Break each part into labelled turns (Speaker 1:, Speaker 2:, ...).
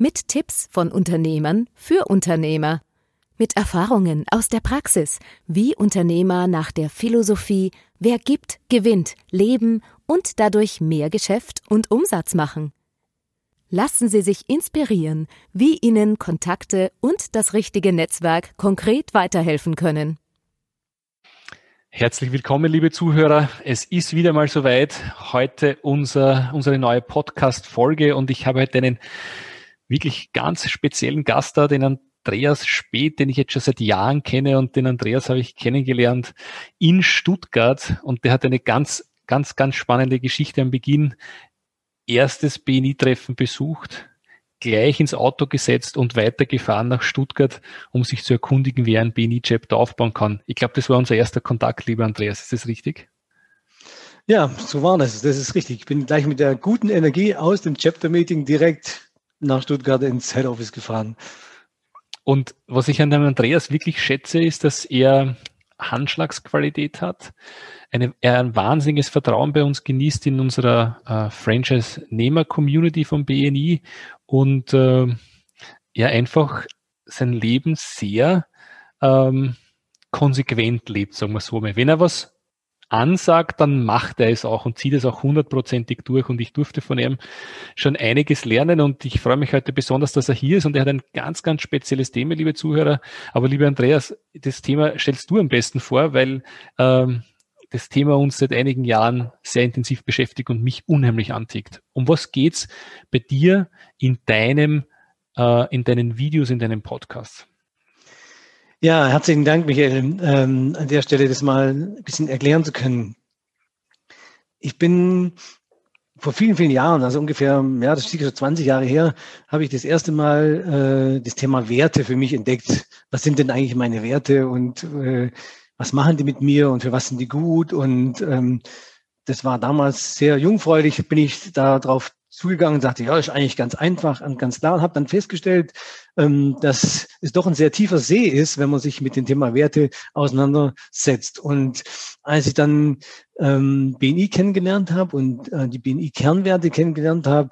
Speaker 1: Mit Tipps von Unternehmern für Unternehmer. Mit Erfahrungen aus der Praxis, wie Unternehmer nach der Philosophie Wer gibt, gewinnt, leben und dadurch mehr Geschäft und Umsatz machen. Lassen Sie sich inspirieren, wie Ihnen Kontakte und das richtige Netzwerk konkret weiterhelfen können.
Speaker 2: Herzlich willkommen, liebe Zuhörer. Es ist wieder mal soweit. Heute unser, unsere neue Podcast-Folge und ich habe heute einen wirklich ganz speziellen Gast da, den Andreas Speth, den ich jetzt schon seit Jahren kenne und den Andreas habe ich kennengelernt in Stuttgart und der hat eine ganz, ganz, ganz spannende Geschichte am Beginn. Erstes BNI-Treffen besucht, gleich ins Auto gesetzt und weitergefahren nach Stuttgart, um sich zu erkundigen, wie ein BNI-Chapter aufbauen kann. Ich glaube, das war unser erster Kontakt, lieber Andreas. Ist das richtig?
Speaker 3: Ja, so war das. Das ist richtig. Ich bin gleich mit der guten Energie aus dem Chapter-Meeting direkt nach Stuttgart ins Head Office gefahren.
Speaker 2: Und was ich an dem Andreas wirklich schätze, ist, dass er Handschlagsqualität hat, eine, er ein wahnsinniges Vertrauen bei uns genießt in unserer äh, Franchise-Nehmer-Community vom BNI und äh, er einfach sein Leben sehr ähm, konsequent lebt, sagen wir so. Wenn er was ansagt, dann macht er es auch und zieht es auch hundertprozentig durch. Und ich durfte von ihm schon einiges lernen und ich freue mich heute besonders, dass er hier ist und er hat ein ganz, ganz spezielles Thema, liebe Zuhörer. Aber lieber Andreas, das Thema stellst du am besten vor, weil ähm, das Thema uns seit einigen Jahren sehr intensiv beschäftigt und mich unheimlich antickt. Um was geht's bei dir in deinem, äh, in deinen Videos, in deinem Podcast?
Speaker 3: Ja, herzlichen Dank, Michael, ähm, an der Stelle das mal ein bisschen erklären zu können. Ich bin vor vielen, vielen Jahren, also ungefähr, ja, das ist schon 20 Jahre her, habe ich das erste Mal äh, das Thema Werte für mich entdeckt. Was sind denn eigentlich meine Werte und äh, was machen die mit mir und für was sind die gut? Und ähm, das war damals sehr jungfräulich, bin ich da drauf zugegangen und sagte, ja, ist eigentlich ganz einfach und ganz klar und habe dann festgestellt, ähm, dass es doch ein sehr tiefer See ist, wenn man sich mit dem Thema Werte auseinandersetzt. Und als ich dann ähm, BNI kennengelernt habe und äh, die BNI-Kernwerte kennengelernt habe,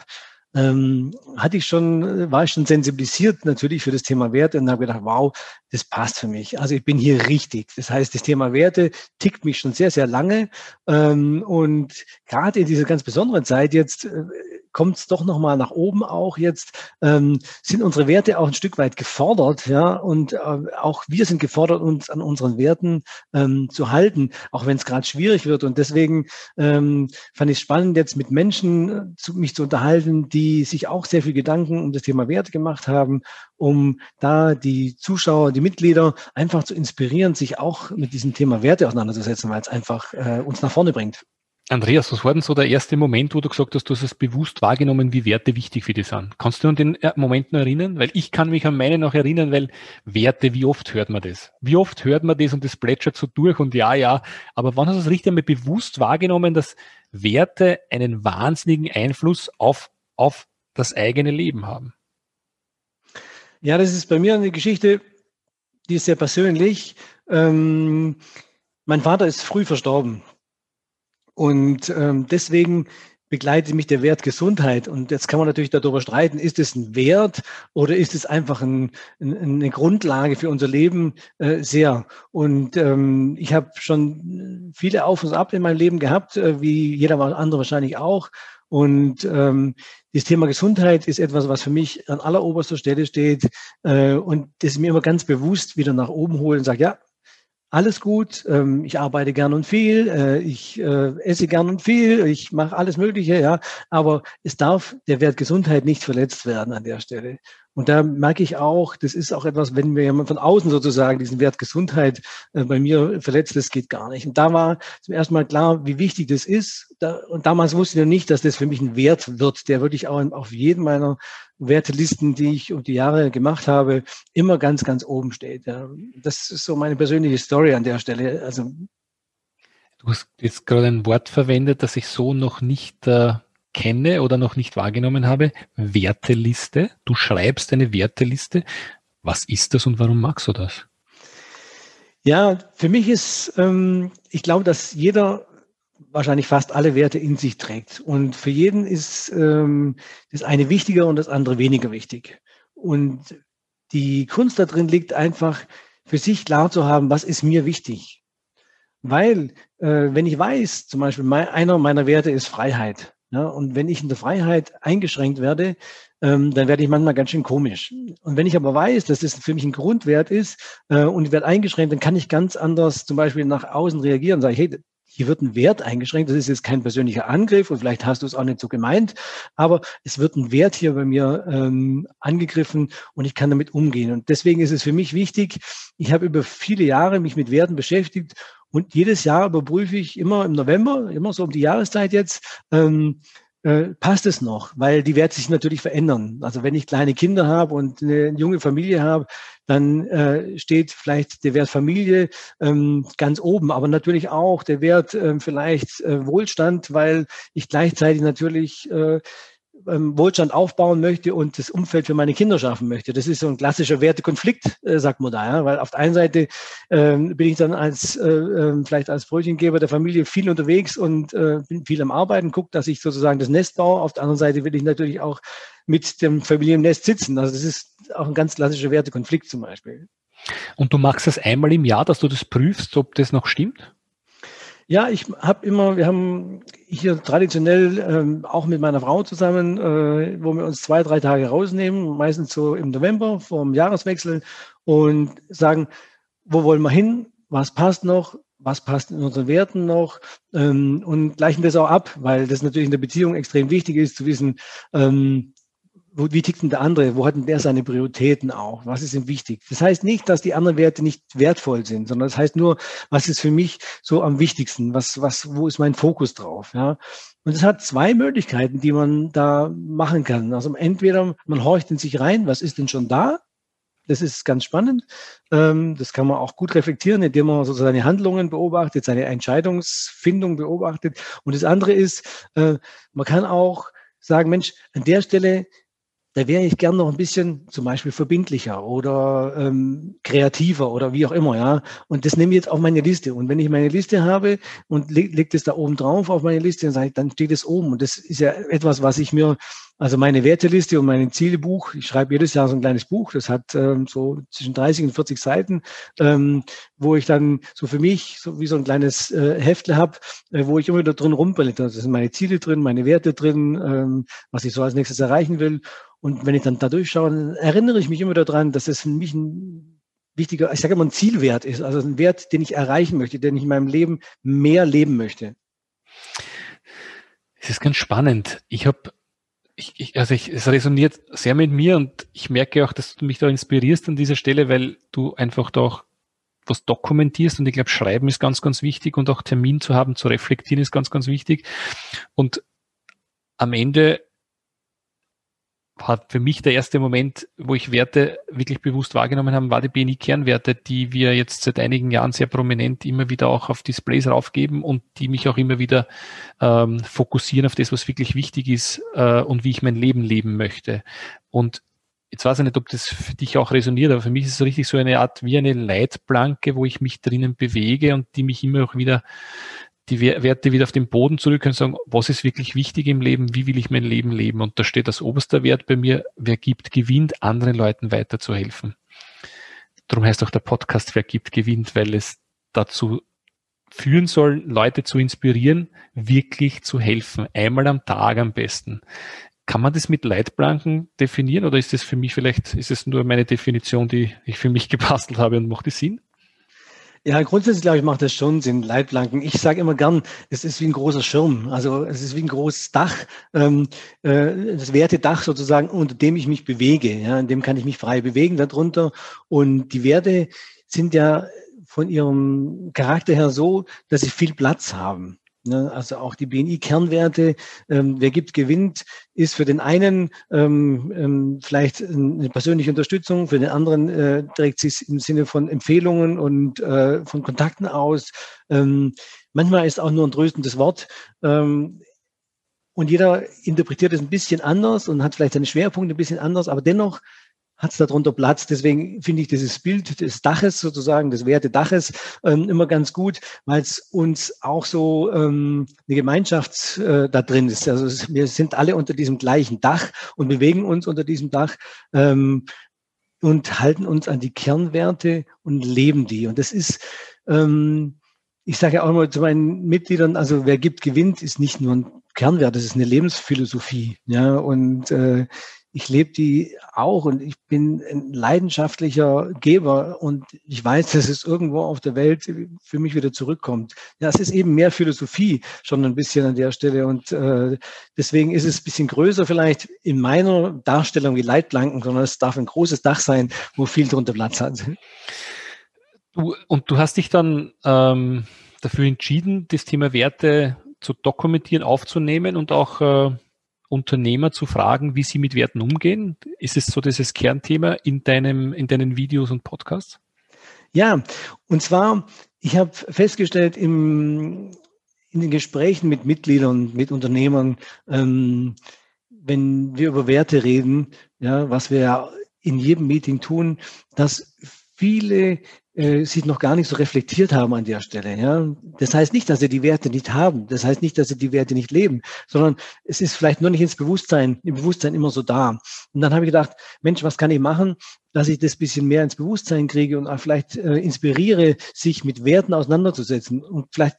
Speaker 3: ähm, hatte ich schon, war ich schon sensibilisiert natürlich für das Thema Werte und habe gedacht, wow, das passt für mich. Also ich bin hier richtig. Das heißt, das Thema Werte tickt mich schon sehr, sehr lange. Und gerade in dieser ganz besonderen Zeit jetzt äh, kommt es doch nochmal nach oben auch jetzt, ähm, sind unsere Werte auch ein Stück weit gefordert, ja, und äh, auch wir sind gefordert, uns an unseren Werten ähm, zu halten, auch wenn es gerade schwierig wird. Und deswegen ähm, fand ich es spannend, jetzt mit Menschen äh, zu, mich zu unterhalten, die sich auch sehr viel Gedanken um das Thema Werte gemacht haben, um da die Zuschauer, die Mitglieder einfach zu inspirieren, sich auch mit diesem Thema Werte auseinanderzusetzen, weil es einfach äh, uns nach vorne bringt.
Speaker 2: Andreas, was war denn so der erste Moment, wo du gesagt hast, du hast es bewusst wahrgenommen, wie Werte wichtig für dich sind? Kannst du an den äh, Moment noch erinnern? Weil ich kann mich an meine noch erinnern, weil Werte, wie oft hört man das? Wie oft hört man das und das plätschert so durch und ja, ja. Aber wann hast du es richtig einmal bewusst wahrgenommen, dass Werte einen wahnsinnigen Einfluss auf, auf das eigene Leben haben?
Speaker 3: Ja, das ist bei mir eine Geschichte, die ist sehr persönlich. Ähm, mein Vater ist früh verstorben. Und ähm, deswegen begleitet mich der Wert Gesundheit. Und jetzt kann man natürlich darüber streiten, ist es ein Wert oder ist es einfach ein, ein, eine Grundlage für unser Leben? Äh, sehr. Und ähm, ich habe schon viele Auf und Ab in meinem Leben gehabt, äh, wie jeder andere wahrscheinlich auch. Und ähm, das Thema Gesundheit ist etwas, was für mich an alleroberster Stelle steht. Äh, und das mir immer ganz bewusst wieder nach oben holen und sage, ja, alles gut, ähm, ich arbeite gern und viel, äh, ich äh, esse gern und viel, ich mache alles Mögliche, ja, aber es darf der Wert Gesundheit nicht verletzt werden an der Stelle. Und da merke ich auch, das ist auch etwas, wenn mir jemand von außen sozusagen diesen Wert Gesundheit äh, bei mir verletzt, das geht gar nicht. Und da war zum ersten Mal klar, wie wichtig das ist. Und damals wusste ich noch nicht, dass das für mich ein Wert wird, der wirklich auch auf jedem meiner Wertelisten, die ich um die Jahre gemacht habe, immer ganz, ganz oben steht. Das ist so meine persönliche Story an der Stelle. Also
Speaker 2: Du hast jetzt gerade ein Wort verwendet, das ich so noch nicht äh, kenne oder noch nicht wahrgenommen habe. Werteliste. Du schreibst eine Werteliste. Was ist das und warum magst du das?
Speaker 3: Ja, für mich ist, ähm, ich glaube, dass jeder wahrscheinlich fast alle Werte in sich trägt. Und für jeden ist ähm, das eine wichtiger und das andere weniger wichtig. Und die Kunst da drin liegt einfach, für sich klar zu haben, was ist mir wichtig. Weil, äh, wenn ich weiß, zum Beispiel mein, einer meiner Werte ist Freiheit, ja, und wenn ich in der Freiheit eingeschränkt werde, ähm, dann werde ich manchmal ganz schön komisch. Und wenn ich aber weiß, dass das für mich ein Grundwert ist äh, und ich werde eingeschränkt, dann kann ich ganz anders zum Beispiel nach außen reagieren. Sage ich, hey, hier wird ein Wert eingeschränkt. Das ist jetzt kein persönlicher Angriff und vielleicht hast du es auch nicht so gemeint, aber es wird ein Wert hier bei mir ähm, angegriffen und ich kann damit umgehen. Und deswegen ist es für mich wichtig, ich habe über viele Jahre mich mit Werten beschäftigt und jedes Jahr überprüfe ich immer im November, immer so um die Jahreszeit jetzt, ähm, äh, passt es noch, weil die Werte sich natürlich verändern. Also wenn ich kleine Kinder habe und eine junge Familie habe, dann äh, steht vielleicht der Wert Familie ähm, ganz oben, aber natürlich auch der Wert äh, vielleicht Wohlstand, weil ich gleichzeitig natürlich äh, ähm, Wohlstand aufbauen möchte und das Umfeld für meine Kinder schaffen möchte. Das ist so ein klassischer Wertekonflikt, äh, sagt man da, ja? weil auf der einen Seite ähm, bin ich dann als äh, äh, vielleicht als Brötchengeber der Familie viel unterwegs und äh, bin viel am Arbeiten, gucke, dass ich sozusagen das Nest baue. Auf der anderen Seite will ich natürlich auch mit dem Familiennest sitzen. Also das ist auch ein ganz klassischer Wertekonflikt zum Beispiel.
Speaker 2: Und du machst das einmal im Jahr, dass du das prüfst, ob das noch stimmt?
Speaker 3: Ja, ich habe immer, wir haben hier traditionell ähm, auch mit meiner Frau zusammen, äh, wo wir uns zwei, drei Tage rausnehmen, meistens so im November vor dem Jahreswechsel und sagen, wo wollen wir hin, was passt noch, was passt in unseren Werten noch? Ähm, und gleichen das auch ab, weil das natürlich in der Beziehung extrem wichtig ist zu wissen, ähm, wo, wie tickt denn der andere? Wo hat denn der seine Prioritäten auch? Was ist ihm wichtig? Das heißt nicht, dass die anderen Werte nicht wertvoll sind, sondern das heißt nur, was ist für mich so am wichtigsten? Was, was, wo ist mein Fokus drauf? Ja. Und es hat zwei Möglichkeiten, die man da machen kann. Also entweder man horcht in sich rein, was ist denn schon da? Das ist ganz spannend. Ähm, das kann man auch gut reflektieren, indem man so seine Handlungen beobachtet, seine Entscheidungsfindung beobachtet. Und das andere ist, äh, man kann auch sagen, Mensch, an der Stelle da wäre ich gern noch ein bisschen zum Beispiel verbindlicher oder ähm, kreativer oder wie auch immer, ja. Und das nehme ich jetzt auf meine Liste. Und wenn ich meine Liste habe und leg, leg das da oben drauf auf meine Liste, dann, ich, dann steht es oben. Und das ist ja etwas, was ich mir, also meine Werteliste und mein Zielebuch, ich schreibe jedes Jahr so ein kleines Buch, das hat ähm, so zwischen 30 und 40 Seiten, ähm, wo ich dann so für mich so wie so ein kleines äh, Heftle habe, äh, wo ich immer wieder drin rumpel. Da sind meine Ziele drin, meine Werte drin, ähm, was ich so als nächstes erreichen will. Und wenn ich dann da durchschaue, dann erinnere ich mich immer daran, dass es für mich ein wichtiger, ich sage immer ein Zielwert ist, also ein Wert, den ich erreichen möchte, den ich in meinem Leben mehr leben möchte.
Speaker 2: Es ist ganz spannend. Ich habe, ich, ich, also ich, es resoniert sehr mit mir und ich merke auch, dass du mich da inspirierst an dieser Stelle, weil du einfach da auch was dokumentierst und ich glaube, Schreiben ist ganz, ganz wichtig und auch Termin zu haben, zu reflektieren ist ganz, ganz wichtig. Und am Ende war für mich der erste Moment, wo ich Werte wirklich bewusst wahrgenommen habe, war die BNI-Kernwerte, die wir jetzt seit einigen Jahren sehr prominent immer wieder auch auf Displays raufgeben und die mich auch immer wieder ähm, fokussieren auf das, was wirklich wichtig ist äh, und wie ich mein Leben leben möchte. Und jetzt weiß ich nicht, ob das für dich auch resoniert, aber für mich ist es richtig so eine Art wie eine Leitplanke, wo ich mich drinnen bewege und die mich immer auch wieder die Werte wieder auf den Boden zurück und sagen, was ist wirklich wichtig im Leben, wie will ich mein Leben leben? Und da steht als oberster Wert bei mir, wer gibt, gewinnt, anderen Leuten weiterzuhelfen. Darum heißt auch der Podcast, wer gibt, gewinnt, weil es dazu führen soll, Leute zu inspirieren, wirklich zu helfen. Einmal am Tag am besten. Kann man das mit Leitplanken definieren oder ist das für mich vielleicht, ist es nur meine Definition, die ich für mich gebastelt habe und macht die Sinn?
Speaker 3: Ja, grundsätzlich glaube ich, macht das schon Sinn, Leitplanken. Ich sage immer gern, es ist wie ein großer Schirm. Also es ist wie ein großes Dach, ähm, äh, das Wertedach sozusagen, unter dem ich mich bewege. Ja, in dem kann ich mich frei bewegen darunter. Und die Werte sind ja von ihrem Charakter her so, dass sie viel Platz haben. Ne? Also auch die BNI-Kernwerte, ähm, wer gibt, gewinnt, ist für den einen ähm, ähm, vielleicht eine persönliche Unterstützung, für den anderen äh, trägt sich im Sinne von Empfehlungen und äh, von Kontakten aus. Ähm, manchmal ist auch nur ein tröstendes Wort. Ähm, und jeder interpretiert es ein bisschen anders und hat vielleicht seine Schwerpunkte ein bisschen anders, aber dennoch hat es darunter Platz. Deswegen finde ich dieses Bild des Daches sozusagen, des Wertedaches ähm, immer ganz gut, weil es uns auch so ähm, eine Gemeinschaft äh, da drin ist. Also wir sind alle unter diesem gleichen Dach und bewegen uns unter diesem Dach. Ähm, und halten uns an die Kernwerte und leben die. Und das ist, ähm, ich sage ja auch immer zu meinen Mitgliedern, also wer gibt, gewinnt, ist nicht nur ein Kernwert, das ist eine Lebensphilosophie. Ja, und äh, ich lebe die auch und ich bin ein leidenschaftlicher Geber und ich weiß, dass es irgendwo auf der Welt für mich wieder zurückkommt. Ja, es ist eben mehr Philosophie schon ein bisschen an der Stelle und äh, deswegen ist es ein bisschen größer vielleicht in meiner Darstellung wie Leitplanken, sondern es darf ein großes Dach sein, wo viel drunter Platz hat.
Speaker 2: Du, und du hast dich dann ähm, dafür entschieden, das Thema Werte zu dokumentieren, aufzunehmen und auch äh, Unternehmer zu fragen, wie sie mit Werten umgehen? Ist es so dieses Kernthema in deinem, in deinen Videos und Podcasts?
Speaker 3: Ja, und zwar, ich habe festgestellt im, in den Gesprächen mit Mitgliedern, mit Unternehmern, ähm, wenn wir über Werte reden, ja, was wir in jedem Meeting tun, dass viele äh, sich noch gar nicht so reflektiert haben an der Stelle. Ja? Das heißt nicht, dass sie die Werte nicht haben. Das heißt nicht, dass sie die Werte nicht leben, sondern es ist vielleicht nur nicht ins Bewusstsein, im Bewusstsein immer so da. Und dann habe ich gedacht, Mensch, was kann ich machen, dass ich das bisschen mehr ins Bewusstsein kriege und auch vielleicht äh, inspiriere, sich mit Werten auseinanderzusetzen und vielleicht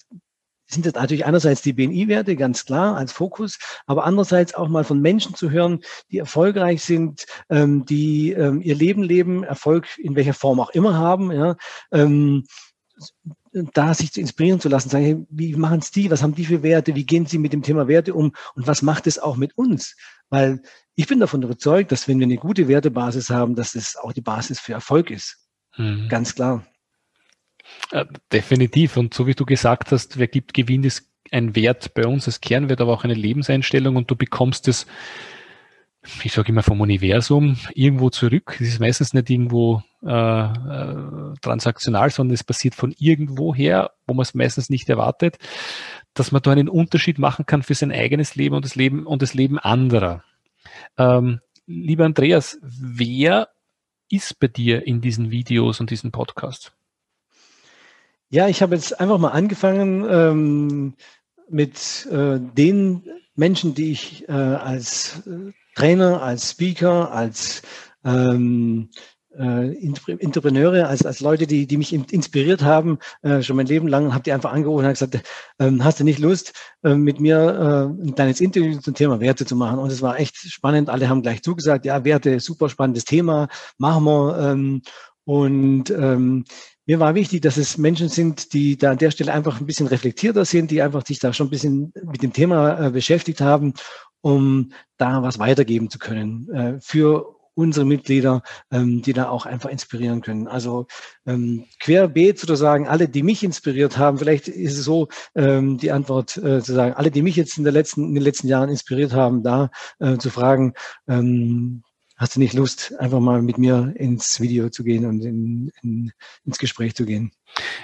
Speaker 3: sind das natürlich einerseits die BNI-Werte, ganz klar, als Fokus, aber andererseits auch mal von Menschen zu hören, die erfolgreich sind, ähm, die ähm, ihr Leben leben, Erfolg in welcher Form auch immer haben, ja, ähm, da sich zu inspirieren zu lassen, sagen, hey, wie machen es die, was haben die für Werte, wie gehen sie mit dem Thema Werte um und was macht es auch mit uns? Weil ich bin davon überzeugt, dass wenn wir eine gute Wertebasis haben, dass es auch die Basis für Erfolg ist. Mhm. Ganz klar.
Speaker 2: Äh, definitiv. Und so wie du gesagt hast, wer gibt, gewinnt ist ein Wert bei uns als Kernwert, aber auch eine Lebenseinstellung und du bekommst es, ich sage immer vom Universum, irgendwo zurück. Es ist meistens nicht irgendwo äh, äh, transaktional, sondern es passiert von irgendwo her, wo man es meistens nicht erwartet, dass man da einen Unterschied machen kann für sein eigenes Leben und das Leben und das Leben anderer. Ähm, lieber Andreas, wer ist bei dir in diesen Videos und diesen Podcasts?
Speaker 3: Ja, ich habe jetzt einfach mal angefangen ähm, mit äh, den Menschen, die ich äh, als äh, Trainer, als Speaker, als ähm, äh, Entrepreneure, als, als Leute, die, die mich inspiriert haben, äh, schon mein Leben lang, habe die einfach angerufen und gesagt, ähm, hast du nicht Lust, äh, mit mir äh, ein kleines Interview zum Thema Werte zu machen? Und es war echt spannend. Alle haben gleich zugesagt, ja, Werte, super spannendes Thema, machen wir. Ähm, und ähm, mir war wichtig, dass es Menschen sind, die da an der Stelle einfach ein bisschen reflektierter sind, die einfach sich da schon ein bisschen mit dem Thema äh, beschäftigt haben, um da was weitergeben zu können äh, für unsere Mitglieder, ähm, die da auch einfach inspirieren können. Also ähm, querbeet sozusagen, alle, die mich inspiriert haben, vielleicht ist es so ähm, die Antwort äh, zu sagen, alle, die mich jetzt in, der letzten, in den letzten Jahren inspiriert haben, da zu fragen, hast du nicht Lust, einfach mal mit mir ins Video zu gehen und in, in, ins Gespräch zu gehen?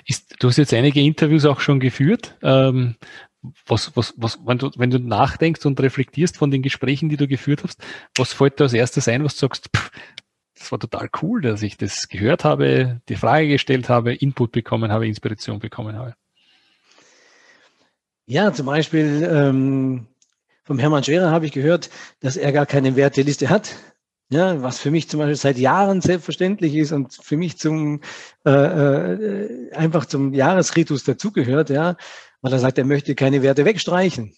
Speaker 2: Ist, du hast jetzt einige Interviews auch schon geführt. Ähm, was, was, was, wenn du, wenn du nachdenkst und reflektierst von den Gesprächen, die du geführt hast, was fällt dir als erstes ein, was du sagst, pff, das war total cool, dass ich das gehört habe, die Frage gestellt habe, Input bekommen habe, Inspiration bekommen habe?
Speaker 3: Ja, zum Beispiel ähm, vom Hermann Scherer habe ich gehört, dass er gar keine Werteliste hat. Ja, was für mich zum Beispiel seit Jahren selbstverständlich ist und für mich zum äh, äh, einfach zum Jahresritus dazugehört, ja, weil er sagt, er möchte keine Werte wegstreichen.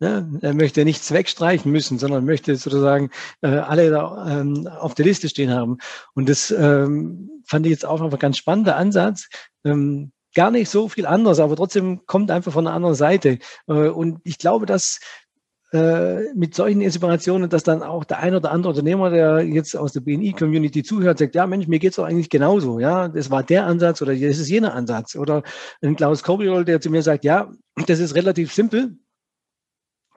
Speaker 3: Ja, er möchte nichts wegstreichen müssen, sondern möchte sozusagen äh, alle da, ähm, auf der Liste stehen haben. Und das ähm, fand ich jetzt auch einfach ganz spannender Ansatz. Ähm, gar nicht so viel anders, aber trotzdem kommt einfach von einer anderen Seite. Äh, und ich glaube, dass äh, mit solchen Inspirationen, dass dann auch der ein oder andere Unternehmer, der jetzt aus der BNI-Community zuhört, sagt, ja Mensch, mir geht's doch eigentlich genauso. Ja, das war der Ansatz oder das ist jener Ansatz. Oder ein Klaus Kobiol, der zu mir sagt, ja, das ist relativ simpel.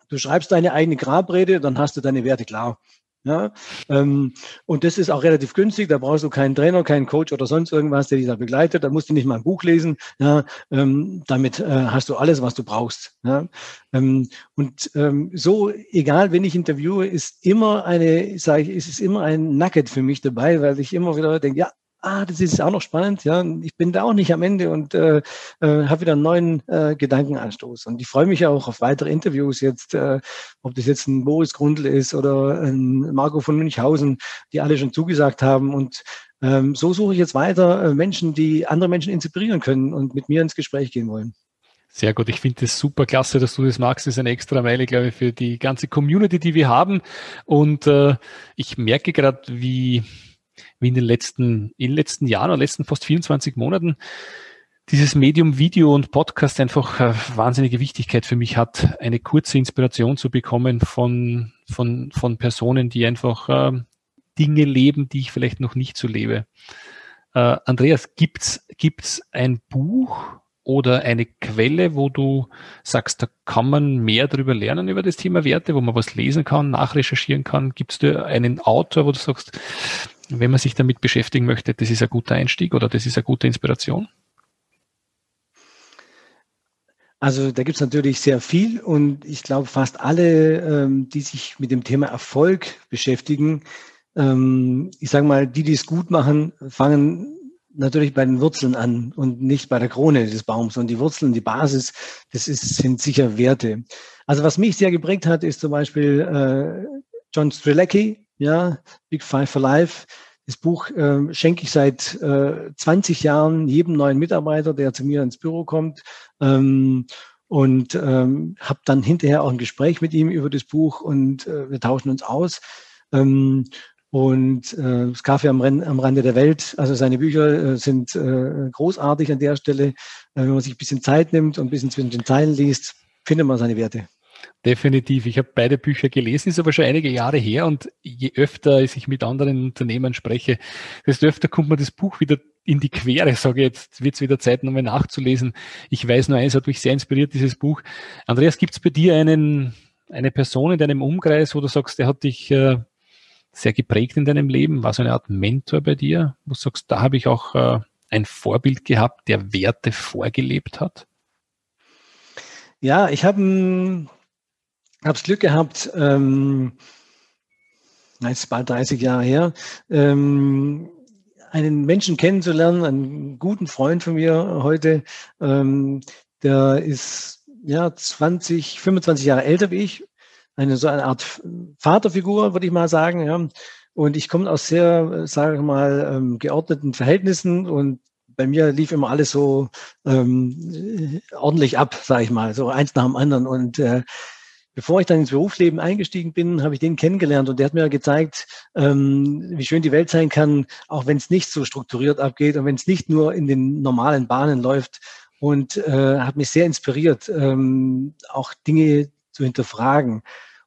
Speaker 3: Du schreibst deine eigene Grabrede, dann hast du deine Werte klar. Ja, ähm, und das ist auch relativ günstig. Da brauchst du keinen Trainer, keinen Coach oder sonst irgendwas, der dich da begleitet. Da musst du nicht mal ein Buch lesen. Ja, ähm, damit äh, hast du alles, was du brauchst. Ja, ähm, und ähm, so, egal, wenn ich interviewe, ist immer eine, sage ich, ist es immer ein Nugget für mich dabei, weil ich immer wieder denke, ja, ah, das ist auch noch spannend, ja, ich bin da auch nicht am Ende und äh, äh, habe wieder einen neuen äh, Gedankenanstoß. Und ich freue mich auch auf weitere Interviews jetzt, äh, ob das jetzt ein Boris Grundl ist oder ein Marco von Münchhausen, die alle schon zugesagt haben. Und ähm, so suche ich jetzt weiter äh, Menschen, die andere Menschen inspirieren können und mit mir ins Gespräch gehen wollen.
Speaker 2: Sehr gut. Ich finde das super klasse, dass du das magst. Das ist eine extra Meile, glaube ich, für die ganze Community, die wir haben. Und äh, ich merke gerade, wie wie in den letzten, in den letzten Jahren oder letzten fast 24 Monaten dieses Medium Video und Podcast einfach äh, wahnsinnige Wichtigkeit für mich hat, eine kurze Inspiration zu bekommen von, von, von Personen, die einfach äh, Dinge leben, die ich vielleicht noch nicht so lebe. Äh, Andreas, gibt's gibt's ein Buch oder eine Quelle, wo du sagst, da kann man mehr darüber lernen über das Thema Werte, wo man was lesen kann, nachrecherchieren kann? Gibt es da einen Autor, wo du sagst, wenn man sich damit beschäftigen möchte, das ist ein guter Einstieg oder das ist eine gute Inspiration?
Speaker 3: Also da gibt es natürlich sehr viel und ich glaube, fast alle, ähm, die sich mit dem Thema Erfolg beschäftigen, ähm, ich sage mal, die, die es gut machen, fangen natürlich bei den Wurzeln an und nicht bei der Krone des Baums. Und die Wurzeln, die Basis, das ist, sind sicher Werte. Also was mich sehr geprägt hat, ist zum Beispiel äh, John Strelecki, ja, Big Five for Life. Das Buch äh, schenke ich seit äh, 20 Jahren jedem neuen Mitarbeiter, der zu mir ins Büro kommt. Ähm, und ähm, habe dann hinterher auch ein Gespräch mit ihm über das Buch und äh, wir tauschen uns aus. Ähm, und äh, das Kaffee am, Renn, am Rande der Welt, also seine Bücher äh, sind äh, großartig an der Stelle. Äh, wenn man sich ein bisschen Zeit nimmt und ein bisschen zwischen den Zeilen liest, findet man seine Werte.
Speaker 2: Definitiv. Ich habe beide Bücher gelesen, ist aber schon einige Jahre her und je öfter ich mit anderen Unternehmern spreche, desto öfter kommt mir das Buch wieder in die Quere, sage ich jetzt, wird es wieder Zeit, nochmal nachzulesen. Ich weiß nur eins, hat mich sehr inspiriert, dieses Buch. Andreas, gibt es bei dir einen, eine Person in deinem Umkreis, wo du sagst, der hat dich äh, sehr geprägt in deinem Leben, war so eine Art Mentor bei dir, wo du sagst, da habe ich auch äh, ein Vorbild gehabt, der Werte vorgelebt hat?
Speaker 3: Ja, ich habe habe das Glück gehabt, ähm, ist bald 30 Jahre her, ähm, einen Menschen kennenzulernen, einen guten Freund von mir heute, ähm, der ist ja 20, 25 Jahre älter wie ich, eine so eine Art Vaterfigur, würde ich mal sagen. Ja. Und ich komme aus sehr, sage ich mal, ähm, geordneten Verhältnissen und bei mir lief immer alles so ähm, ordentlich ab, sage ich mal, so eins nach dem anderen. Und äh, bevor ich dann ins Berufsleben eingestiegen bin, habe ich den kennengelernt und der hat mir gezeigt, ähm, wie schön die Welt sein kann, auch wenn es nicht so strukturiert abgeht und wenn es nicht nur in den normalen Bahnen läuft und äh, hat mich sehr inspiriert, ähm, auch Dinge zu hinterfragen.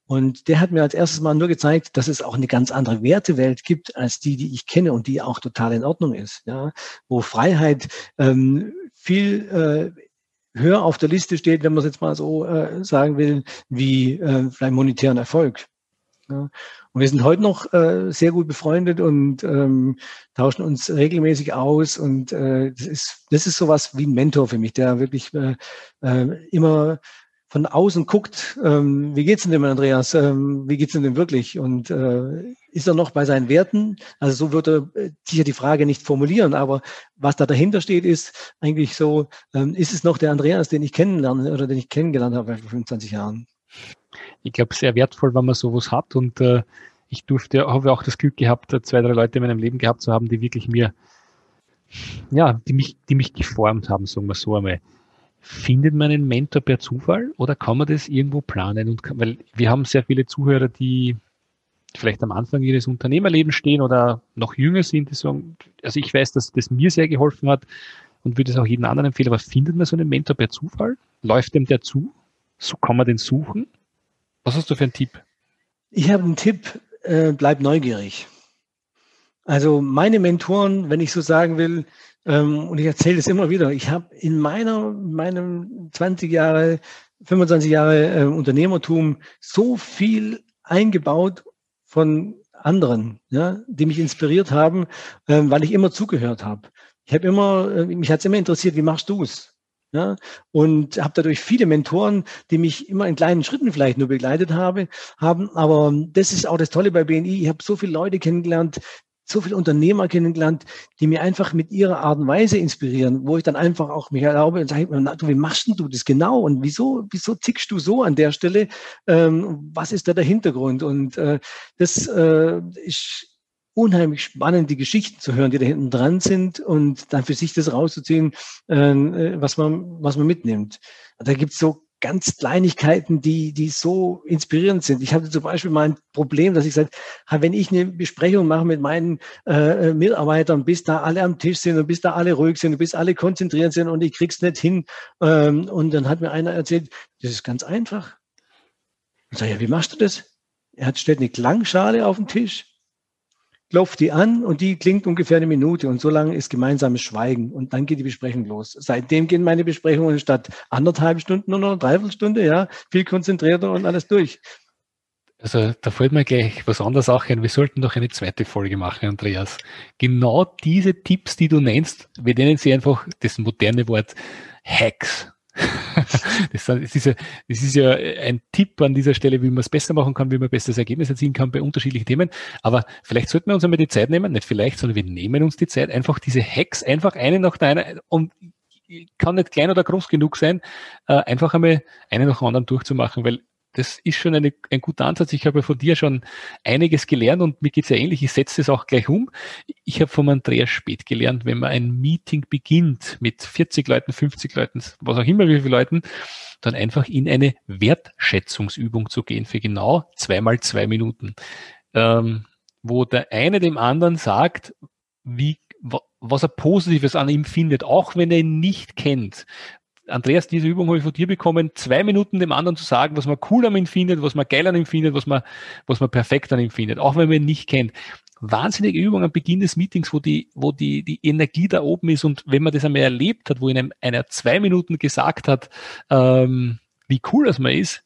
Speaker 3: Und der hat mir als erstes mal nur gezeigt, dass es auch eine ganz andere Wertewelt gibt als die, die ich kenne und die auch total in Ordnung ist. Ja, wo Freiheit ähm, viel äh, höher auf der Liste steht, wenn man es jetzt mal so äh, sagen will, wie äh, vielleicht monetären Erfolg. Ja. Und wir sind heute noch äh, sehr gut befreundet und ähm, tauschen uns regelmäßig aus. Und äh, das ist das ist sowas wie ein Mentor für mich, der wirklich äh, äh, immer von außen guckt, ähm, wie geht's denn dem Andreas? Ähm, wie geht's denn dem wirklich? Und äh, ist er noch bei seinen Werten? Also so würde er äh, sicher die Frage nicht formulieren, aber was da dahinter steht, ist eigentlich so, ähm, ist es noch der Andreas, den ich kennenlerne oder den ich kennengelernt habe vor 25 Jahren?
Speaker 2: Ich glaube, sehr wertvoll, wenn man sowas hat und äh, ich durfte, habe auch das Glück gehabt, zwei, drei Leute in meinem Leben gehabt zu haben, die wirklich mir, ja, die mich, die mich geformt haben, sagen wir so einmal Findet man einen Mentor per Zufall oder kann man das irgendwo planen? Und kann, weil wir haben sehr viele Zuhörer, die vielleicht am Anfang ihres Unternehmerlebens stehen oder noch jünger sind, die sagen, also ich weiß, dass das mir sehr geholfen hat und würde es auch jedem anderen empfehlen, aber findet man so einen Mentor per Zufall? Läuft dem der zu? So kann man den suchen? Was hast du für einen Tipp?
Speaker 3: Ich habe einen Tipp, äh, bleib neugierig. Also meine Mentoren, wenn ich so sagen will, und ich erzähle es immer wieder, ich habe in meiner, meinem 20 Jahre, 25 Jahre äh, Unternehmertum so viel eingebaut von anderen, ja, die mich inspiriert haben, äh, weil ich immer zugehört habe. Ich habe immer, äh, mich hat es immer interessiert, wie machst du es? Ja, und habe dadurch viele Mentoren, die mich immer in kleinen Schritten vielleicht nur begleitet habe, haben. Aber das ist auch das Tolle bei BNI. Ich habe so viele Leute kennengelernt, so viele Unternehmer kennengelernt, die mir einfach mit ihrer Art und Weise inspirieren, wo ich dann einfach auch mich erlaube und sage, wie machst du das genau und wieso, wieso tickst du so an der Stelle? Ähm, was ist da der Hintergrund? Und äh, das äh, ist unheimlich spannend, die Geschichten zu hören, die da hinten dran sind und dann für sich das rauszuziehen, äh, was man, was man mitnimmt. Da gibt's so ganz Kleinigkeiten, die, die so inspirierend sind. Ich hatte zum Beispiel mal ein Problem, dass ich sage, wenn ich eine Besprechung mache mit meinen äh, Mitarbeitern, bis da alle am Tisch sind und bis da alle ruhig sind und bis alle konzentriert sind und ich krieg's nicht hin. Ähm, und dann hat mir einer erzählt, das ist ganz einfach. Ich sage, ja, wie machst du das? Er hat stellt eine Klangschale auf den Tisch klopft die an und die klingt ungefähr eine Minute und so lange ist gemeinsames Schweigen und dann geht die Besprechung los. Seitdem gehen meine Besprechungen statt anderthalb Stunden nur noch dreiviertel Stunde, ja, viel konzentrierter und alles durch.
Speaker 2: Also da fällt mir gleich was anderes auch ein. Wir sollten doch eine zweite Folge machen, Andreas. Genau diese Tipps, die du nennst, wir nennen sie einfach das moderne Wort Hacks. Das ist, ja, das ist ja ein Tipp an dieser Stelle, wie man es besser machen kann, wie man besseres Ergebnis erzielen kann bei unterschiedlichen Themen. Aber vielleicht sollten wir uns einmal die Zeit nehmen, nicht vielleicht, sondern wir nehmen uns die Zeit, einfach diese Hacks, einfach eine nach der anderen und kann nicht klein oder groß genug sein, äh, einfach einmal eine nach der anderen durchzumachen, weil das ist schon eine, ein guter Ansatz. Ich habe von dir schon einiges gelernt und mir geht's ja ähnlich. Ich setze es auch gleich um. Ich habe von Andreas Spät gelernt, wenn man ein Meeting beginnt mit 40 Leuten, 50 Leuten, was auch immer, wie viele Leuten, dann einfach in eine Wertschätzungsübung zu gehen für genau zweimal zwei Minuten, ähm, wo der eine dem anderen sagt, wie was er Positives an ihm findet, auch wenn er ihn nicht kennt, Andreas, diese Übung habe ich von dir bekommen, zwei Minuten dem anderen zu sagen, was man cool an ihm findet, was man geil an ihm findet, was man, was man perfekt an ihm findet, auch wenn man ihn nicht kennt. Wahnsinnige Übung am Beginn des Meetings, wo die, wo die, die Energie da oben ist und wenn man das einmal erlebt hat, wo in einem, einer zwei Minuten gesagt hat, ähm, wie cool das man ist,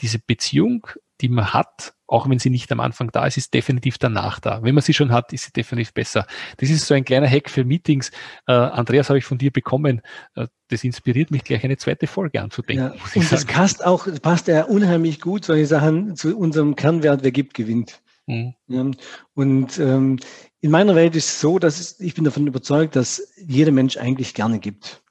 Speaker 2: diese Beziehung, die man hat, auch wenn sie nicht am Anfang da ist, ist definitiv danach da. Wenn man sie schon hat, ist sie definitiv besser. Das ist so ein kleiner Hack für Meetings. Äh, Andreas habe ich von dir bekommen. Äh, das inspiriert mich gleich eine zweite Folge anzudenken.
Speaker 3: Ja, und das passt auch, passt ja unheimlich gut, solche Sachen zu unserem Kernwert, wer gibt, gewinnt. Mhm. Ja, und ähm, in meiner Welt ist es so, dass ich bin davon überzeugt, dass jeder Mensch eigentlich gerne gibt.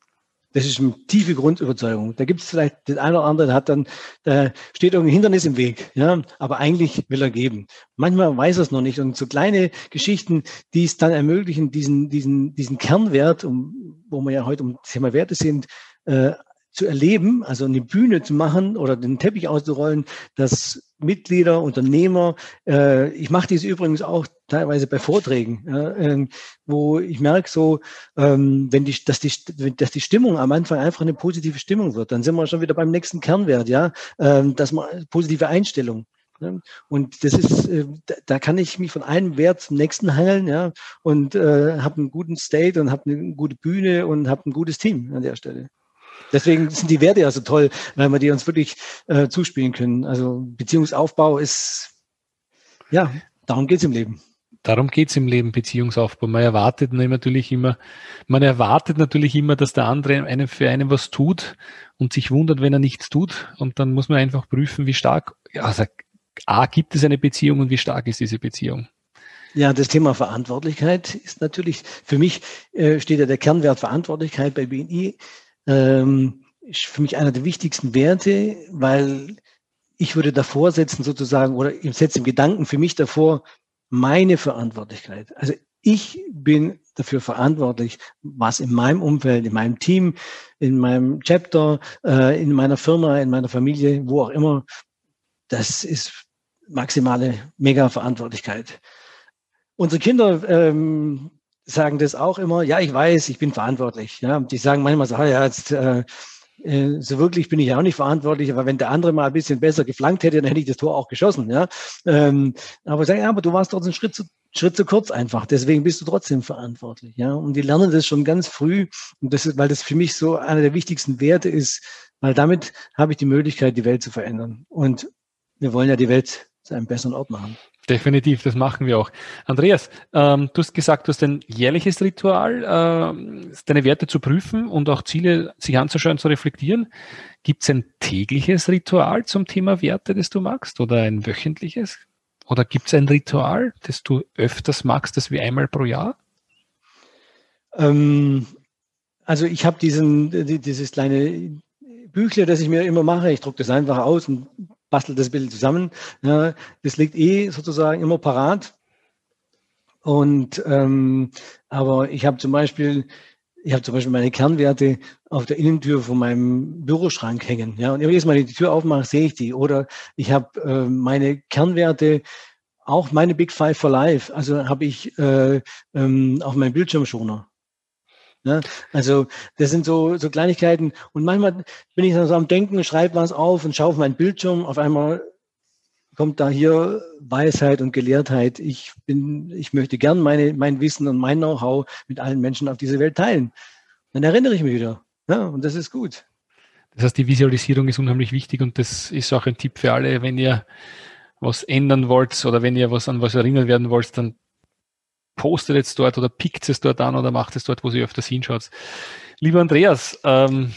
Speaker 3: Das ist eine tiefe Grundüberzeugung. Da gibt es vielleicht den einen oder anderen, der hat dann, da steht irgendein Hindernis im Weg, ja, aber eigentlich will er geben. Manchmal weiß er es noch nicht. Und so kleine Geschichten, die es dann ermöglichen, diesen, diesen, diesen Kernwert, um, wo wir ja heute um Thema Werte sind, äh, zu erleben, also eine Bühne zu machen oder den Teppich auszurollen, dass Mitglieder, Unternehmer, äh, ich mache dies übrigens auch teilweise bei Vorträgen, äh, wo ich merke so, ähm, wenn die, dass die, dass die Stimmung am Anfang einfach eine positive Stimmung wird, dann sind wir schon wieder beim nächsten Kernwert, ja, ähm, dass man positive Einstellung. Ne? Und das ist, äh, da kann ich mich von einem Wert zum nächsten hangeln, ja, und äh, habe einen guten State und habe eine gute Bühne und habe ein gutes Team an der Stelle. Deswegen sind die Werte ja so toll, weil wir die uns wirklich äh, zuspielen können. Also Beziehungsaufbau ist, ja, darum geht's im Leben.
Speaker 2: Darum geht's im Leben, Beziehungsaufbau. Man erwartet natürlich immer, man erwartet natürlich immer, dass der andere einem für einen was tut und sich wundert, wenn er nichts tut. Und dann muss man einfach prüfen, wie stark, also A, gibt es eine Beziehung und wie stark ist diese Beziehung?
Speaker 3: Ja, das Thema Verantwortlichkeit ist natürlich, für mich äh, steht ja der Kernwert Verantwortlichkeit bei BNI ähm, ist für mich einer der wichtigsten Werte, weil ich würde davor setzen sozusagen oder ich setze im Gedanken für mich davor meine Verantwortlichkeit. Also ich bin dafür verantwortlich, was in meinem Umfeld, in meinem Team, in meinem Chapter, äh, in meiner Firma, in meiner Familie, wo auch immer, das ist maximale Mega-Verantwortlichkeit. Unsere Kinder ähm, sagen das auch immer, ja, ich weiß, ich bin verantwortlich. Ja, die sagen manchmal so, ja, jetzt äh, äh, so wirklich bin ich auch nicht verantwortlich, aber wenn der andere mal ein bisschen besser geflankt hätte, dann hätte ich das Tor auch geschossen. Ja? Ähm, aber sagen, ja, aber du warst dort einen Schritt zu, Schritt zu kurz einfach. Deswegen bist du trotzdem verantwortlich. Ja? Und die lernen das schon ganz früh. Und das ist, weil das für mich so einer der wichtigsten Werte ist, weil damit habe ich die Möglichkeit, die Welt zu verändern. Und wir wollen ja die Welt zu einem besseren Ort machen.
Speaker 2: Definitiv, das machen wir auch. Andreas, ähm, du hast gesagt, du hast ein jährliches Ritual, äh, deine Werte zu prüfen und auch Ziele sich anzuschauen, zu reflektieren. Gibt es ein tägliches Ritual zum Thema Werte, das du magst, oder ein wöchentliches? Oder gibt es ein Ritual, das du öfters magst, das wie einmal pro Jahr?
Speaker 3: Ähm, also ich habe diesen, dieses kleine Büchle, das ich mir immer mache. Ich drucke das einfach aus und bastelt das Bild zusammen. Ja, das liegt eh sozusagen immer parat. Und ähm, aber ich habe zum Beispiel, ich habe zum Beispiel meine Kernwerte auf der Innentür von meinem Büroschrank hängen. Ja, und jedes Mal, wenn ich die Tür aufmache, sehe ich die. Oder ich habe äh, meine Kernwerte, auch meine Big Five for Life, also habe ich äh, ähm, auf meinem Bildschirmschoner. Ne? Also das sind so, so Kleinigkeiten. Und manchmal bin ich dann so am Denken, schreibe was auf und schaue auf meinen Bildschirm. Auf einmal kommt da hier Weisheit und Gelehrtheit. Ich bin, ich möchte gern meine, mein Wissen und mein Know-how mit allen Menschen auf dieser Welt teilen. Dann erinnere ich mich wieder. Ja, und das ist gut.
Speaker 2: Das heißt, die Visualisierung ist unheimlich wichtig und das ist auch ein Tipp für alle, wenn ihr was ändern wollt oder wenn ihr was an was erinnert werden wollt, dann postet jetzt dort oder pickt es dort an oder macht es dort, wo sie öfters hinschaut. Lieber Andreas, ähm,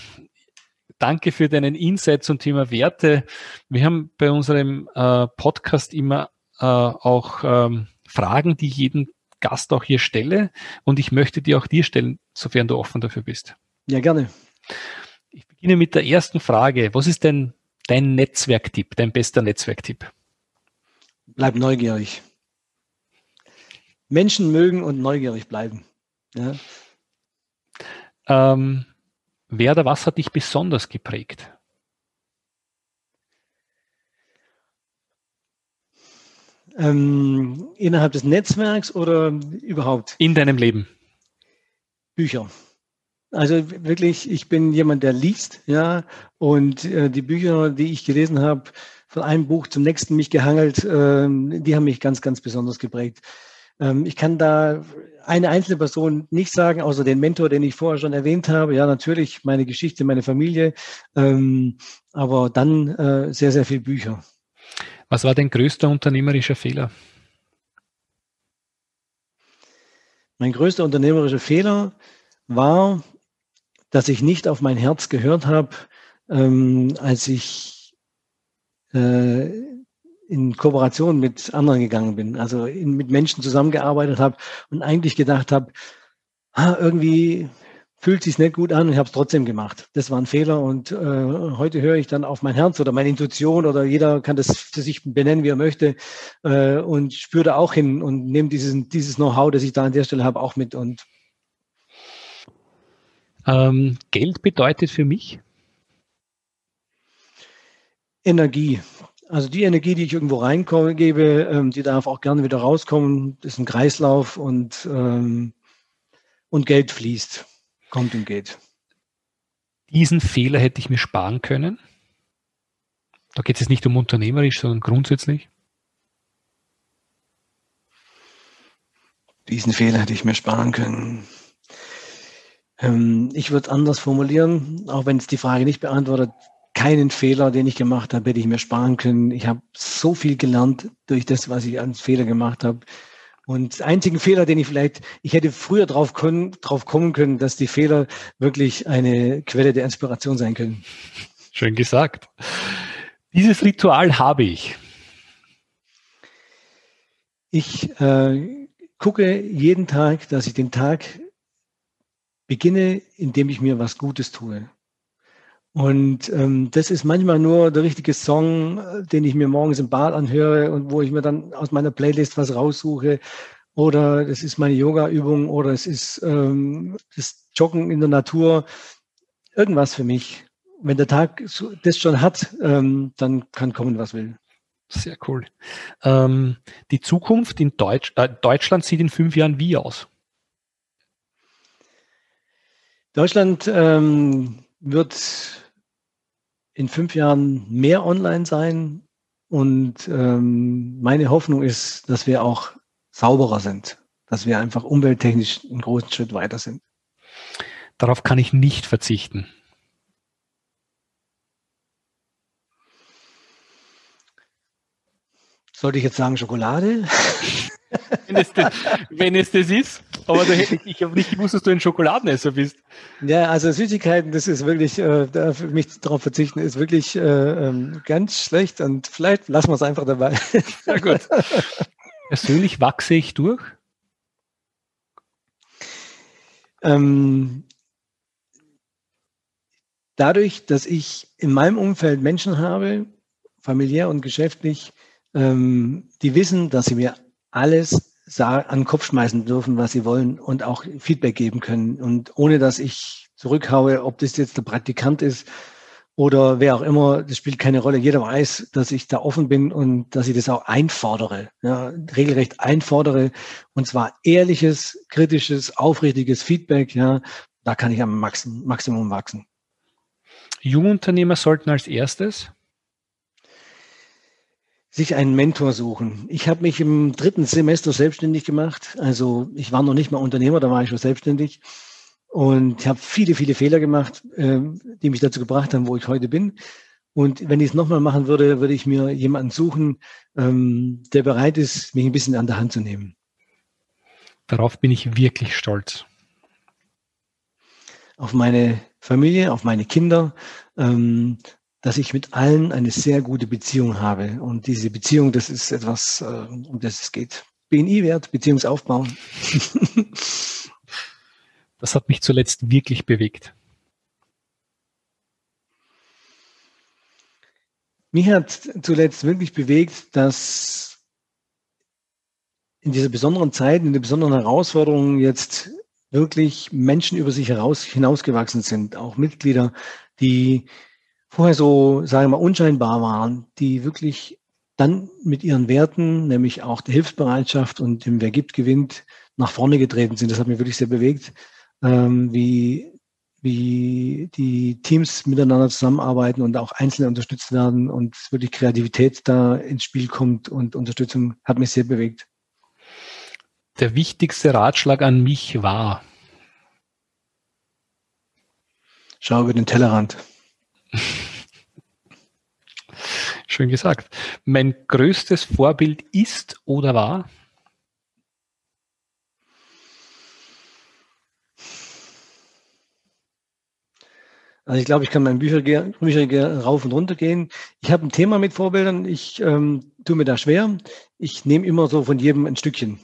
Speaker 2: danke für deinen Insight zum Thema Werte. Wir haben bei unserem äh, Podcast immer äh, auch ähm, Fragen, die ich jeden Gast auch hier stelle. Und ich möchte die auch dir stellen, sofern du offen dafür bist.
Speaker 3: Ja, gerne.
Speaker 2: Ich beginne mit der ersten Frage. Was ist denn dein Netzwerktipp, dein bester Netzwerktipp?
Speaker 3: Bleib neugierig. Menschen mögen und neugierig bleiben. Ja.
Speaker 2: Ähm, wer oder was hat dich besonders geprägt?
Speaker 3: Ähm, innerhalb des Netzwerks oder überhaupt?
Speaker 2: In deinem Leben.
Speaker 3: Bücher. Also wirklich, ich bin jemand, der liest, ja, und äh, die Bücher, die ich gelesen habe, von einem Buch zum nächsten mich gehangelt, äh, die haben mich ganz, ganz besonders geprägt. Ähm, ich kann da eine einzelne Person nicht sagen, außer den Mentor, den ich vorher schon erwähnt habe. Ja, natürlich meine Geschichte, meine Familie, ähm, aber dann äh, sehr, sehr viel Bücher.
Speaker 2: Was war dein größter unternehmerischer Fehler?
Speaker 3: Mein größter unternehmerischer Fehler war, dass ich nicht auf mein Herz gehört habe, ähm, als ich äh, in Kooperation mit anderen gegangen bin, also in, mit Menschen zusammengearbeitet habe und eigentlich gedacht habe, ah, irgendwie fühlt sich nicht gut an und ich habe es trotzdem gemacht. Das war ein Fehler und äh, heute höre ich dann auf mein Herz oder meine Intuition oder jeder kann das für sich benennen, wie er möchte äh, und spüre da auch hin und nehme dieses, dieses Know-how, das ich da an der Stelle habe, auch mit und
Speaker 2: ähm, Geld bedeutet für mich
Speaker 3: Energie. Also die Energie, die ich irgendwo reingebe, ähm, die darf auch gerne wieder rauskommen. Das ist ein Kreislauf und, ähm, und Geld fließt, kommt und geht.
Speaker 2: Diesen Fehler hätte ich mir sparen können. Da geht es nicht um unternehmerisch, sondern grundsätzlich.
Speaker 3: Diesen Fehler hätte ich mir sparen können. Ähm, ich würde anders formulieren, auch wenn es die Frage nicht beantwortet keinen Fehler, den ich gemacht habe, hätte ich mir sparen können. Ich habe so viel gelernt durch das, was ich als Fehler gemacht habe. Und einzigen Fehler, den ich vielleicht, ich hätte früher drauf, können, drauf kommen können, dass die Fehler wirklich eine Quelle der Inspiration sein können.
Speaker 2: Schön gesagt. Dieses Ritual habe ich.
Speaker 3: Ich äh, gucke jeden Tag, dass ich den Tag beginne, indem ich mir was Gutes tue. Und ähm, das ist manchmal nur der richtige Song, äh, den ich mir morgens im Bad anhöre und wo ich mir dann aus meiner Playlist was raussuche. oder es ist meine Yoga-Übung oder es ist ähm, das Joggen in der Natur. Irgendwas für mich. Wenn der Tag das schon hat, ähm, dann kann kommen, was will.
Speaker 2: Sehr cool. Ähm, die Zukunft in Deutsch, äh, Deutschland sieht in fünf Jahren wie aus?
Speaker 3: Deutschland ähm, wird in fünf Jahren mehr online sein. Und ähm, meine Hoffnung ist, dass wir auch sauberer sind, dass wir einfach umwelttechnisch einen großen Schritt weiter sind.
Speaker 2: Darauf kann ich nicht verzichten.
Speaker 3: Sollte ich jetzt sagen Schokolade?
Speaker 2: wenn, es das, wenn es das ist. Aber du, ich habe nicht gewusst, dass du ein Schokoladenesser bist.
Speaker 3: Ja, also Süßigkeiten, das ist wirklich, äh, da für mich darauf verzichten, ist wirklich äh, ähm, ganz schlecht und vielleicht lassen wir es einfach dabei.
Speaker 2: Ja, gut. Persönlich wachse ich durch?
Speaker 3: Ähm, dadurch, dass ich in meinem Umfeld Menschen habe, familiär und geschäftlich, ähm, die wissen, dass sie mir alles an den Kopf schmeißen dürfen, was sie wollen und auch Feedback geben können. Und ohne dass ich zurückhaue, ob das jetzt der Praktikant ist oder wer auch immer, das spielt keine Rolle. Jeder weiß, dass ich da offen bin und dass ich das auch einfordere, ja, regelrecht einfordere. Und zwar ehrliches, kritisches, aufrichtiges Feedback. Ja, da kann ich am Maximum wachsen.
Speaker 2: Jungunternehmer sollten als erstes
Speaker 3: sich einen Mentor suchen. Ich habe mich im dritten Semester selbstständig gemacht. Also ich war noch nicht mal Unternehmer, da war ich schon selbstständig. Und ich habe viele, viele Fehler gemacht, äh, die mich dazu gebracht haben, wo ich heute bin. Und wenn ich es nochmal machen würde, würde ich mir jemanden suchen, ähm, der bereit ist, mich ein bisschen an der Hand zu nehmen.
Speaker 2: Darauf bin ich wirklich stolz.
Speaker 3: Auf meine Familie, auf meine Kinder, ähm, dass ich mit allen eine sehr gute Beziehung habe. Und diese Beziehung, das ist etwas, äh, um das es geht. BNI-Wert, Beziehungsaufbau.
Speaker 2: das hat mich zuletzt wirklich bewegt.
Speaker 3: Mich hat zuletzt wirklich bewegt, dass in dieser besonderen Zeit, in der besonderen Herausforderung jetzt wirklich Menschen über sich hinausgewachsen sind, auch Mitglieder, die vorher so, sagen wir mal, unscheinbar waren, die wirklich dann mit ihren Werten, nämlich auch der Hilfsbereitschaft und dem Wer gibt, gewinnt, nach vorne getreten sind. Das hat mich wirklich sehr bewegt, ähm, wie, wie die Teams miteinander zusammenarbeiten und auch Einzelne unterstützt werden und wirklich Kreativität da ins Spiel kommt und Unterstützung hat mich sehr bewegt.
Speaker 2: Der wichtigste Ratschlag an mich war.
Speaker 3: Schau über den Tellerrand.
Speaker 2: Schön gesagt. Mein größtes Vorbild ist oder war?
Speaker 3: Also ich glaube, ich kann meine Bücher, Bücher rauf und runter gehen. Ich habe ein Thema mit Vorbildern. Ich ähm, tue mir da schwer. Ich nehme immer so von jedem ein Stückchen.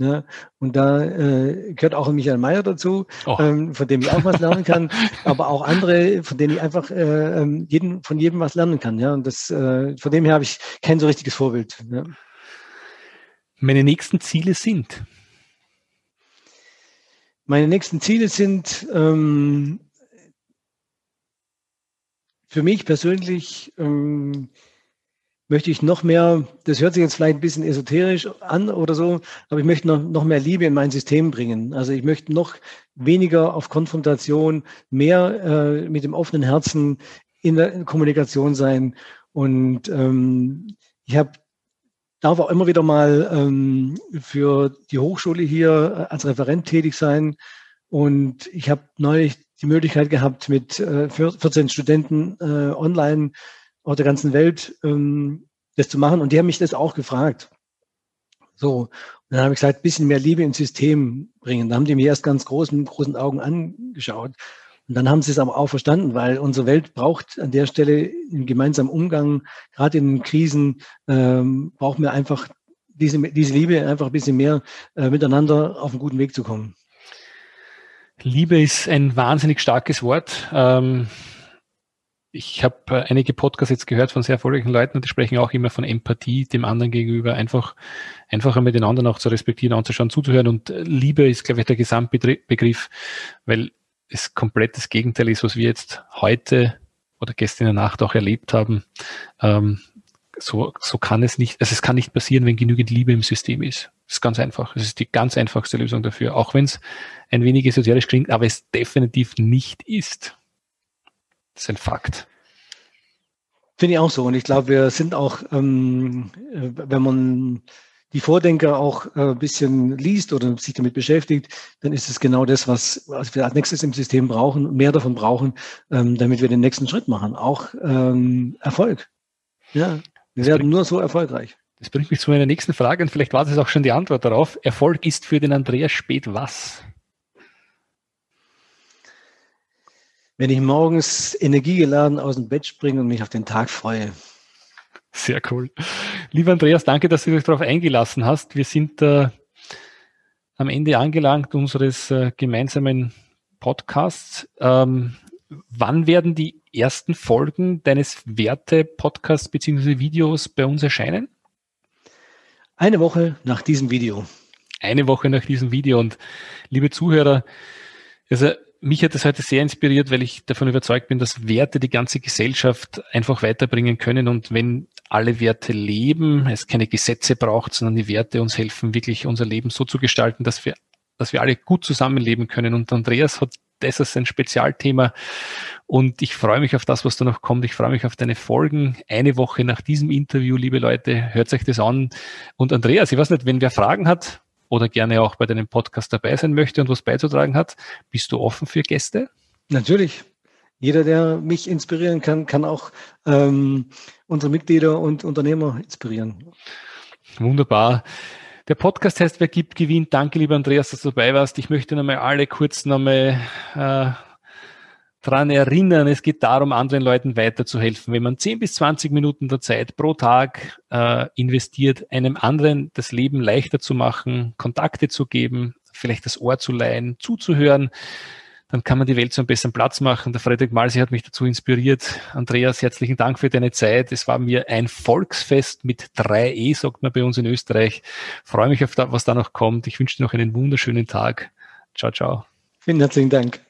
Speaker 3: Ja, und da äh, gehört auch Michael Mayer dazu, oh. ähm, von dem ich auch was lernen kann, aber auch andere, von denen ich einfach äh, ähm, jeden, von jedem was lernen kann. Ja, und das, äh, von dem her habe ich kein so richtiges Vorbild. Ja.
Speaker 2: Meine nächsten Ziele sind?
Speaker 3: Meine nächsten Ziele sind ähm, für mich persönlich ähm, möchte ich noch mehr, das hört sich jetzt vielleicht ein bisschen esoterisch an oder so, aber ich möchte noch, noch mehr Liebe in mein System bringen. Also ich möchte noch weniger auf Konfrontation, mehr äh, mit dem offenen Herzen in der Kommunikation sein. Und ähm, ich habe darf auch immer wieder mal ähm, für die Hochschule hier als Referent tätig sein. Und ich habe neulich die Möglichkeit gehabt, mit äh, 14 Studenten äh, online auf der ganzen Welt ähm, das zu machen. Und die haben mich das auch gefragt. So, und dann habe ich gesagt, bisschen mehr Liebe ins System bringen. Da haben die mir erst ganz großen, großen Augen angeschaut. Und dann haben sie es aber auch verstanden, weil unsere Welt braucht an der Stelle im gemeinsamen Umgang, gerade in Krisen, ähm, brauchen wir einfach diese, diese Liebe, einfach ein bisschen mehr äh, miteinander auf einen guten Weg zu kommen.
Speaker 2: Liebe ist ein wahnsinnig starkes Wort. Ähm, ich habe äh, einige Podcasts jetzt gehört von sehr erfolgreichen Leuten und die sprechen auch immer von Empathie dem anderen gegenüber, einfach, einfach einmal den anderen auch zu respektieren, anzuschauen, zuzuhören. Und äh, Liebe ist, glaube ich, der Gesamtbegriff, weil es komplett das Gegenteil ist, was wir jetzt heute oder gestern in der Nacht auch erlebt haben. Ähm, so, so kann es nicht, also es kann nicht passieren, wenn genügend Liebe im System ist. Das ist ganz einfach. Das ist die ganz einfachste Lösung dafür. Auch wenn es ein wenig esoterisch klingt, aber es definitiv nicht ist. Das ist ein Fakt.
Speaker 3: Finde ich auch so. Und ich glaube, wir sind auch, ähm, äh, wenn man die Vordenker auch äh, ein bisschen liest oder sich damit beschäftigt, dann ist es genau das, was, was wir als nächstes im System brauchen, mehr davon brauchen, ähm, damit wir den nächsten Schritt machen. Auch ähm, Erfolg. Ja, wir werden nur so erfolgreich.
Speaker 2: Das bringt mich zu meiner nächsten Frage und vielleicht war das auch schon die Antwort darauf. Erfolg ist für den Andreas Spät was?
Speaker 3: Wenn ich morgens energiegeladen aus dem Bett springe und mich auf den Tag freue.
Speaker 2: Sehr cool. Lieber Andreas, danke, dass du dich darauf eingelassen hast. Wir sind äh, am Ende angelangt unseres äh, gemeinsamen Podcasts. Ähm, wann werden die ersten Folgen deines Werte-Podcasts bzw. Videos bei uns erscheinen?
Speaker 3: Eine Woche nach diesem Video.
Speaker 2: Eine Woche nach diesem Video. Und liebe Zuhörer, also mich hat das heute sehr inspiriert, weil ich davon überzeugt bin, dass Werte die ganze Gesellschaft einfach weiterbringen können. Und wenn alle Werte leben, es keine Gesetze braucht, sondern die Werte uns helfen, wirklich unser Leben so zu gestalten, dass wir, dass wir alle gut zusammenleben können. Und Andreas hat das als ein Spezialthema. Und ich freue mich auf das, was da noch kommt. Ich freue mich auf deine Folgen. Eine Woche nach diesem Interview, liebe Leute, hört euch das an. Und Andreas, ich weiß nicht, wenn wer Fragen hat, oder gerne auch bei deinem Podcast dabei sein möchte und was beizutragen hat, bist du offen für Gäste?
Speaker 3: Natürlich. Jeder, der mich inspirieren kann, kann auch ähm, unsere Mitglieder und Unternehmer inspirieren.
Speaker 2: Wunderbar. Der Podcast heißt Wer gibt, gewinnt. Danke, lieber Andreas, dass du dabei warst. Ich möchte nochmal alle kurz nochmal äh, daran erinnern, es geht darum, anderen Leuten weiterzuhelfen. Wenn man 10 bis 20 Minuten der Zeit pro Tag äh, investiert, einem anderen das Leben leichter zu machen, Kontakte zu geben, vielleicht das Ohr zu leihen, zuzuhören, dann kann man die Welt zu einem besseren Platz machen. Der Frederik Malsi hat mich dazu inspiriert. Andreas, herzlichen Dank für deine Zeit. Es war mir ein Volksfest mit 3E, sagt man bei uns in Österreich. freue mich auf das, was da noch kommt. Ich wünsche dir noch einen wunderschönen Tag. Ciao, ciao.
Speaker 3: Vielen herzlichen Dank.